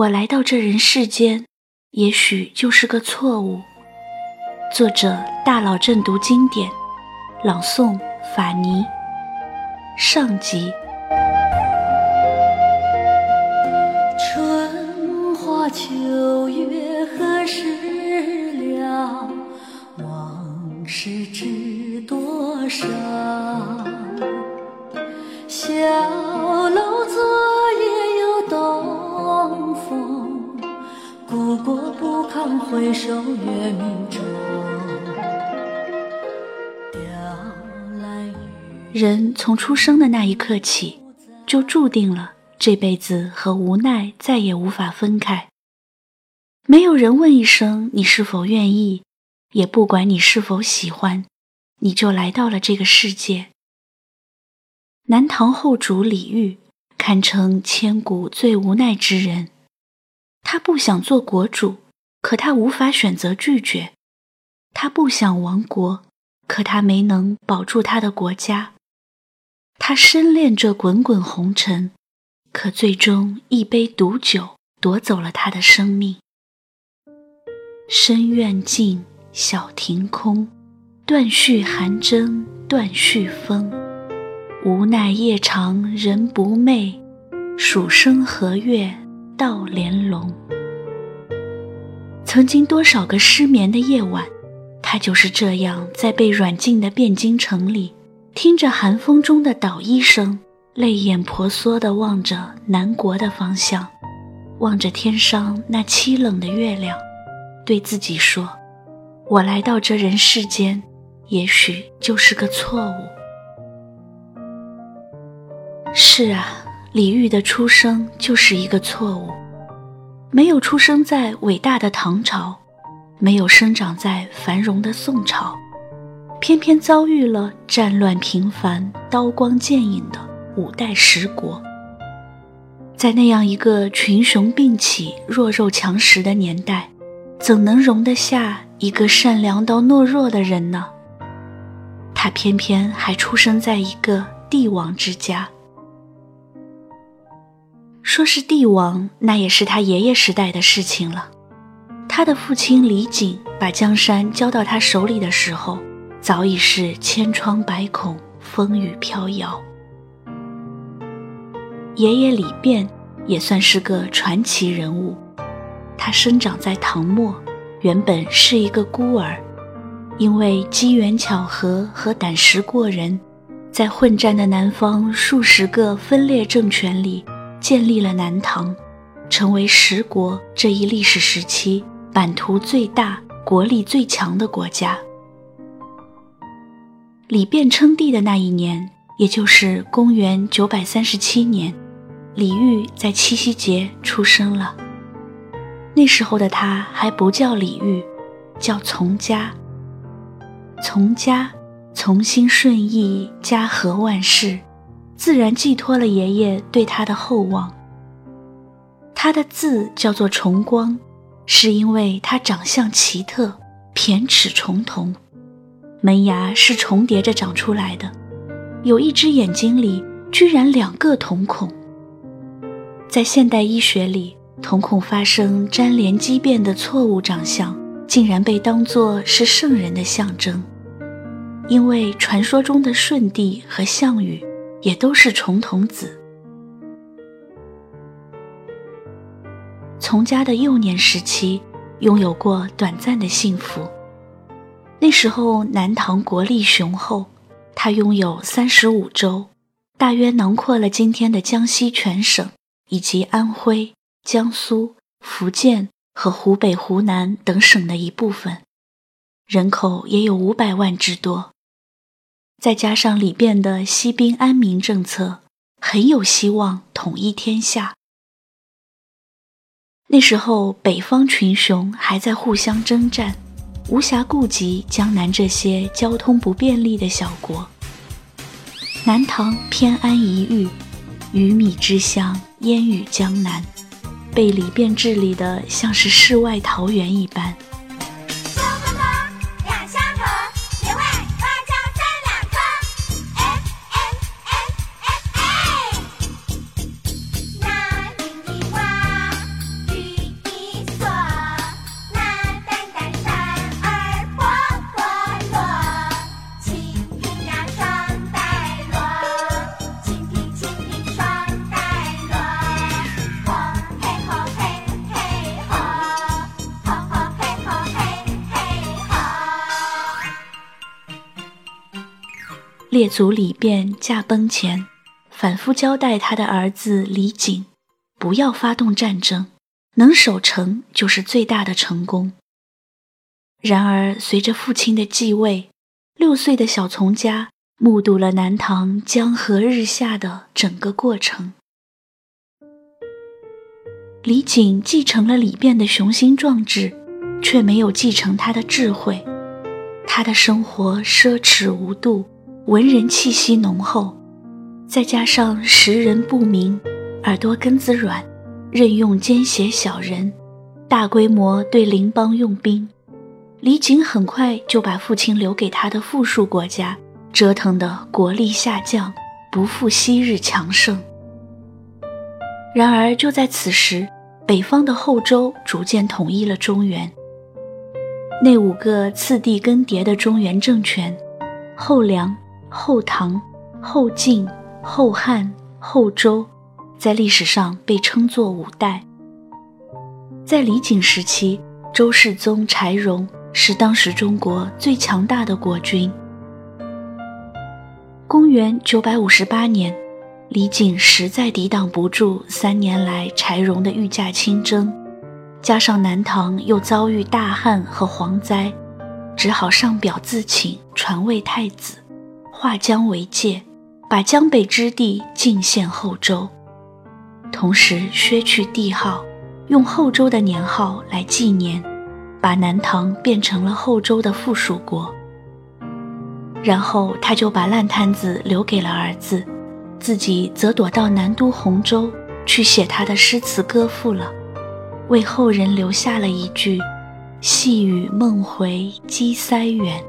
我来到这人世间，也许就是个错误。作者：大佬正读经典，朗诵：法尼。上集。春花秋月何时了？往事知多少？小国不堪回首月中。人从出生的那一刻起，就注定了这辈子和无奈再也无法分开。没有人问一声你是否愿意，也不管你是否喜欢，你就来到了这个世界。南唐后主李煜堪称千古最无奈之人。他不想做国主，可他无法选择拒绝；他不想亡国，可他没能保住他的国家。他深恋这滚滚红尘，可最终一杯毒酒夺走了他的生命。深院静，小庭空，断续寒征，断续风。无奈夜长人不寐，数声和月到连笼。曾经多少个失眠的夜晚，他就是这样在被软禁的汴京城里。听着寒风中的捣衣声，泪眼婆娑地望着南国的方向，望着天上那凄冷的月亮，对自己说：“我来到这人世间，也许就是个错误。”是啊，李煜的出生就是一个错误，没有出生在伟大的唐朝，没有生长在繁荣的宋朝。偏偏遭遇了战乱频繁、刀光剑影的五代十国，在那样一个群雄并起、弱肉强食的年代，怎能容得下一个善良到懦弱的人呢？他偏偏还出生在一个帝王之家。说是帝王，那也是他爷爷时代的事情了。他的父亲李璟把江山交到他手里的时候。早已是千疮百孔，风雨飘摇。爷爷李昪也算是个传奇人物。他生长在唐末，原本是一个孤儿，因为机缘巧合和胆识过人，在混战的南方数十个分裂政权里，建立了南唐，成为十国这一历史时期版图最大、国力最强的国家。李昪称帝的那一年，也就是公元九百三十七年，李煜在七夕节出生了。那时候的他还不叫李煜，叫从家。从家，从心顺意，家和万事，自然寄托了爷爷对他的厚望。他的字叫做重光，是因为他长相奇特，骈齿重瞳。门牙是重叠着长出来的，有一只眼睛里居然两个瞳孔。在现代医学里，瞳孔发生粘连畸变的错误长相，竟然被当作是圣人的象征，因为传说中的舜帝和项羽也都是重瞳子。从家的幼年时期，拥有过短暂的幸福。那时候，南唐国力雄厚，它拥有三十五州，大约囊括了今天的江西全省以及安徽、江苏、福建和湖北、湖南等省的一部分，人口也有五百万之多。再加上李昪的息兵安民政策，很有希望统一天下。那时候，北方群雄还在互相征战。无暇顾及江南这些交通不便利的小国，南唐偏安一隅，鱼米之乡，烟雨江南，被李昪治理的像是世外桃源一般。列祖李变驾崩前，反复交代他的儿子李璟，不要发动战争，能守城就是最大的成功。然而，随着父亲的继位，六岁的小从家目睹了南唐江河日下的整个过程。李璟继承了李变的雄心壮志，却没有继承他的智慧。他的生活奢侈无度，文人气息浓厚，再加上识人不明，耳朵根子软，任用奸邪小人，大规模对邻邦用兵。李璟很快就把父亲留给他的富庶国家折腾得国力下降，不复昔日强盛。然而，就在此时，北方的后周逐渐统一了中原。那五个次第更迭的中原政权——后梁、后唐、后晋、后汉、后周，在历史上被称作五代。在李璟时期，周世宗柴荣是当时中国最强大的国君。公元九百五十八年。李璟实在抵挡不住三年来柴荣的御驾亲征，加上南唐又遭遇大旱和蝗灾，只好上表自请传位太子，划江为界，把江北之地进献后周，同时削去帝号，用后周的年号来纪年，把南唐变成了后周的附属国。然后他就把烂摊子留给了儿子。自己则躲到南都洪州去写他的诗词歌赋了，为后人留下了一句：“细雨梦回鸡塞远，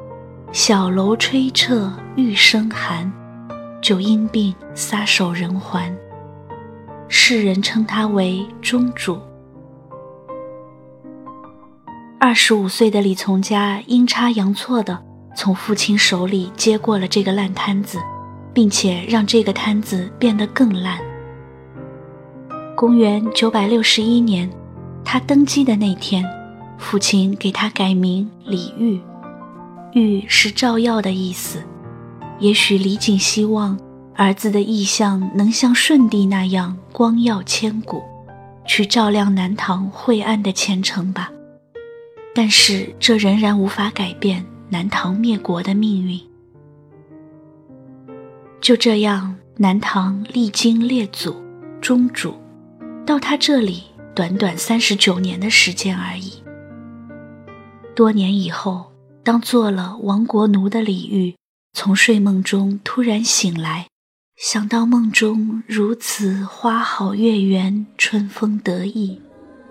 小楼吹彻玉声寒。”就因病撒手人寰。世人称他为中主。二十五岁的李从家阴差阳错的从父亲手里接过了这个烂摊子。并且让这个摊子变得更烂。公元九百六十一年，他登基的那天，父亲给他改名李煜，玉是照耀的意思。也许李璟希望儿子的意象能像舜帝那样光耀千古，去照亮南唐晦暗的前程吧。但是这仍然无法改变南唐灭国的命运。就这样，南唐历经列祖、宗主，到他这里，短短三十九年的时间而已。多年以后，当做了亡国奴的李煜从睡梦中突然醒来，想到梦中如此花好月圆，春风得意，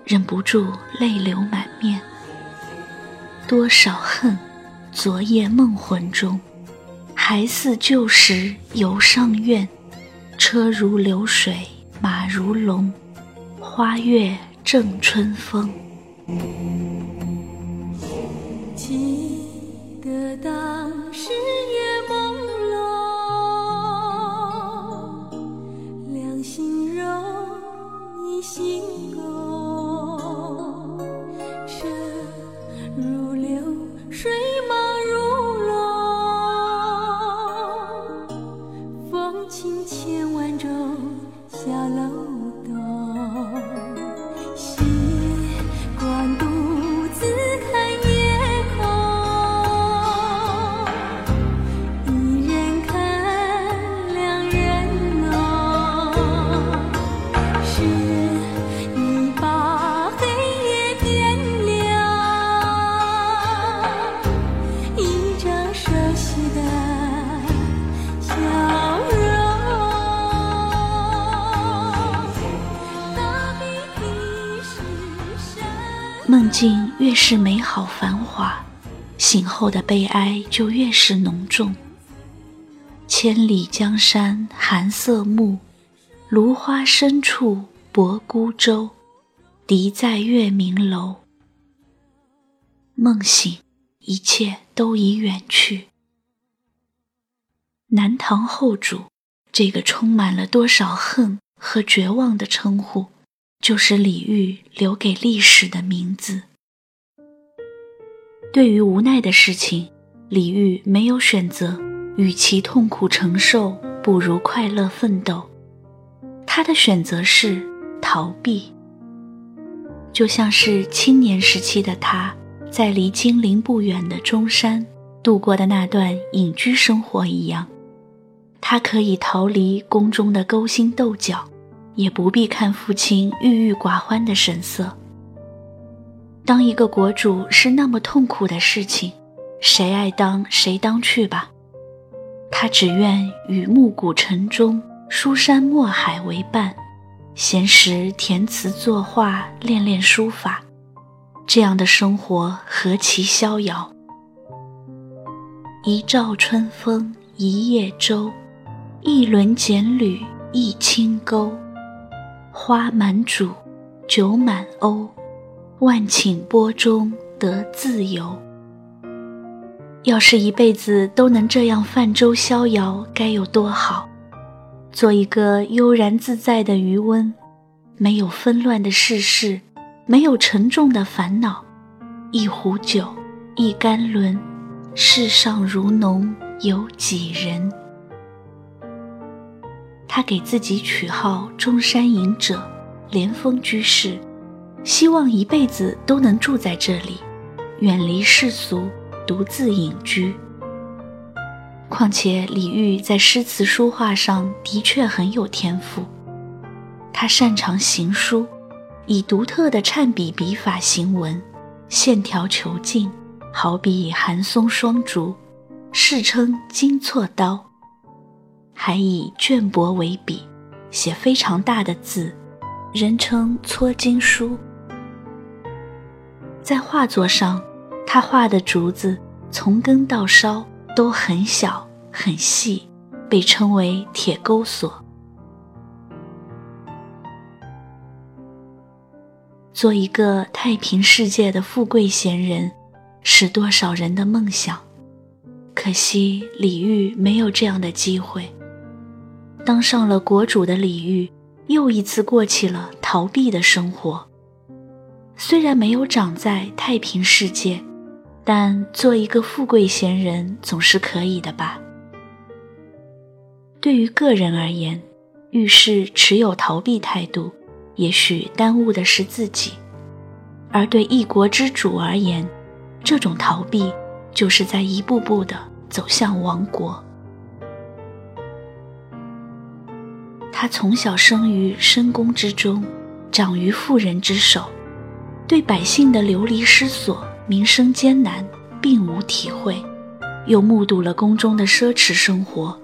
忍不住泪流满面。多少恨，昨夜梦魂中。还似旧时游上苑，车如流水马如龙，花月正春风。记得当时夜越是美好繁华，醒后的悲哀就越是浓重。千里江山寒色暮，芦花深处泊孤舟。笛在月明楼。梦醒，一切都已远去。南唐后主，这个充满了多少恨和绝望的称呼。就是李煜留给历史的名字。对于无奈的事情，李煜没有选择与其痛苦承受，不如快乐奋斗。他的选择是逃避，就像是青年时期的他，在离金陵不远的中山度过的那段隐居生活一样。他可以逃离宫中的勾心斗角，也不必看父亲郁郁寡欢的神色。当一个国主是那么痛苦的事情，谁爱当谁当去吧。他只愿与暮鼓晨钟、书山墨海为伴，闲时填词作画，练练书法。这样的生活何其逍遥！一照春风一叶舟，一轮剪缕一轻钩。花满渚，酒满瓯，万顷波中得自由。要是一辈子都能这样泛舟逍遥，该有多好！做一个悠然自在的渔翁，没有纷乱的世事，没有沉重的烦恼。一壶酒，一竿轮，世上如侬有几人？他给自己取号中山隐者，莲峰居士，希望一辈子都能住在这里，远离世俗。独自隐居。况且李煜在诗词书画上的确很有天赋，他擅长行书，以独特的颤笔笔法行文，线条遒劲，好比寒松双竹，世称金错刀。还以绢帛为笔，写非常大的字，人称搓金书。在画作上。他画的竹子从根到梢都很小很细，被称为铁钩索。做一个太平世界的富贵闲人，是多少人的梦想。可惜李煜没有这样的机会。当上了国主的李煜，又一次过起了逃避的生活。虽然没有长在太平世界。但做一个富贵闲人总是可以的吧？对于个人而言，遇事持有逃避态度，也许耽误的是自己；而对一国之主而言，这种逃避就是在一步步的走向亡国。他从小生于深宫之中，长于妇人之手，对百姓的流离失所。民生艰难，并无体会，又目睹了宫中的奢侈生活，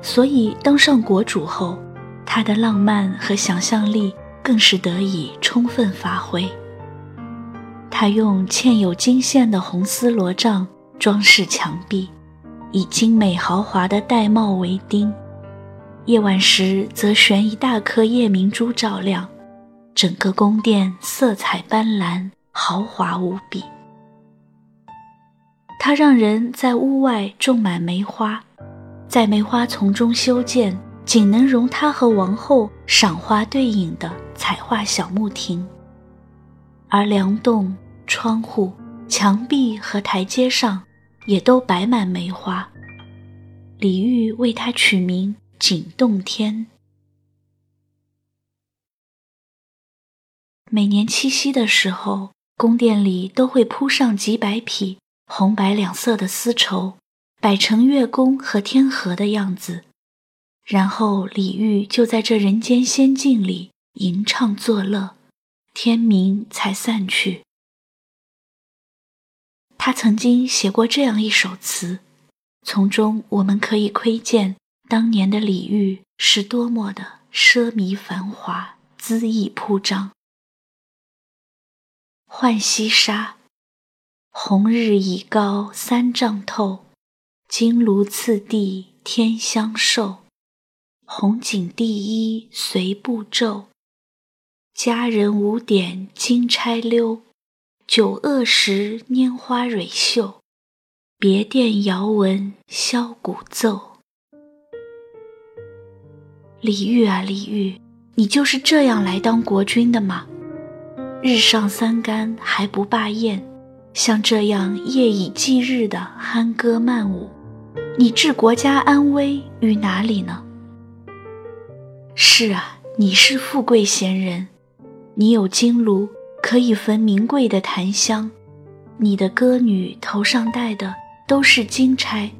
所以当上国主后，他的浪漫和想象力更是得以充分发挥。他用嵌有金线的红丝罗帐装饰墙壁，以精美豪华的玳瑁为钉，夜晚时则悬一大颗夜明珠照亮，整个宫殿色彩斑斓，豪华无比。他让人在屋外种满梅花，在梅花丛中修建仅能容他和王后赏花对饮的彩画小木亭，而梁栋、窗户、墙壁和台阶上也都摆满梅花。李煜为它取名景洞天。每年七夕的时候，宫殿里都会铺上几百匹。红白两色的丝绸，摆成月宫和天河的样子，然后李煜就在这人间仙境里吟唱作乐，天明才散去。他曾经写过这样一首词，从中我们可以窥见当年的李煜是多么的奢靡繁华、恣意铺张。浣溪沙。红日已高三丈透，金炉次第天香寿。红锦第一随步骤，佳人舞点金钗溜。酒恶时拈花蕊嗅，别殿遥闻箫鼓奏。李煜啊李煜，你就是这样来当国君的吗？日上三竿还不罢宴。像这样夜以继日的酣歌曼舞，你置国家安危于哪里呢？是啊，你是富贵闲人，你有金炉可以焚名贵的檀香，你的歌女头上戴的都是金钗，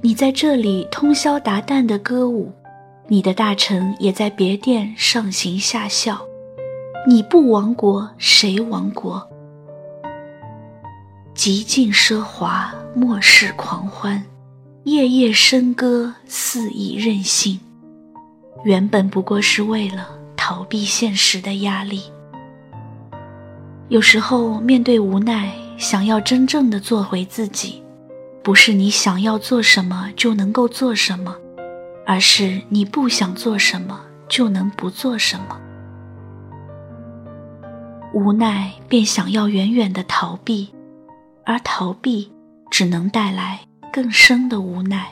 你在这里通宵达旦的歌舞，你的大臣也在别殿上行下效，你不亡国谁亡国？极尽奢华，末世狂欢，夜夜笙歌，肆意任性。原本不过是为了逃避现实的压力。有时候面对无奈，想要真正的做回自己，不是你想要做什么就能够做什么，而是你不想做什么就能不做什么。无奈便想要远远的逃避。而逃避只能带来更深的无奈。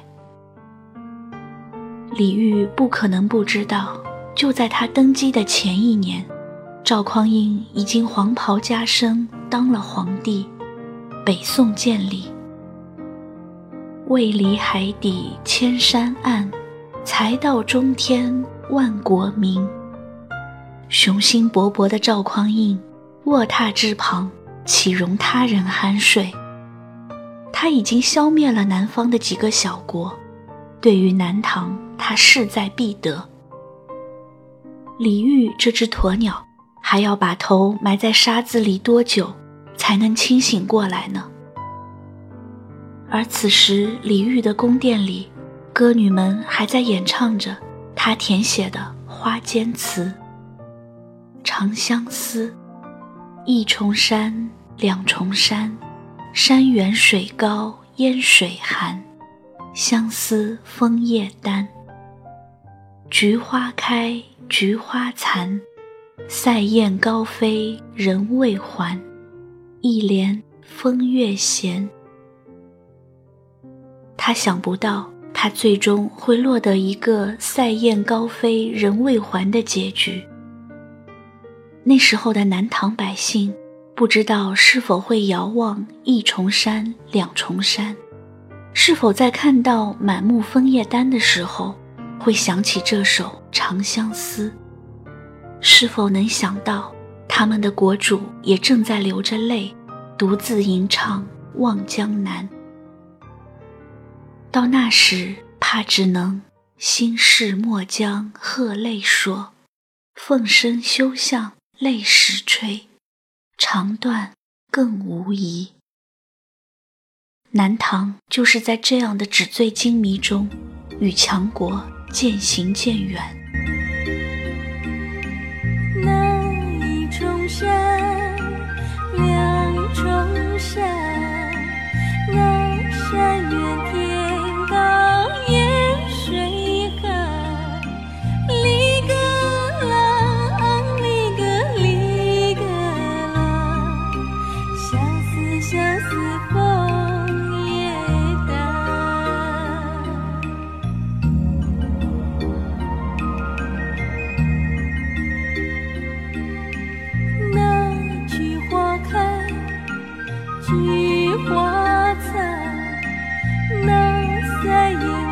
李煜不可能不知道，就在他登基的前一年，赵匡胤已经黄袍加身当了皇帝，北宋建立。未离海底千山岸，才到中天万国明。雄心勃勃的赵匡胤卧榻之旁。岂容他人酣睡？他已经消灭了南方的几个小国，对于南唐，他势在必得。李煜这只鸵鸟，还要把头埋在沙子里多久，才能清醒过来呢？而此时，李煜的宫殿里，歌女们还在演唱着他填写的花间词：《长相思》，一重山。两重山，山远水高烟水寒，相思枫叶丹。菊花开，菊花残，塞雁高飞人未还，一帘风月闲。他想不到，他最终会落得一个塞雁高飞人未还的结局。那时候的南唐百姓。不知道是否会遥望一重山、两重山，是否在看到满目枫叶丹的时候，会想起这首《长相思》？是否能想到他们的国主也正在流着泪，独自吟唱《望江南》？到那时，怕只能心事莫将鹤泪说，凤身休向泪时吹。肠断更无疑。南唐就是在这样的纸醉金迷中，与强国渐行渐远。那一重山，两重山，那山远菊花残，那塞雁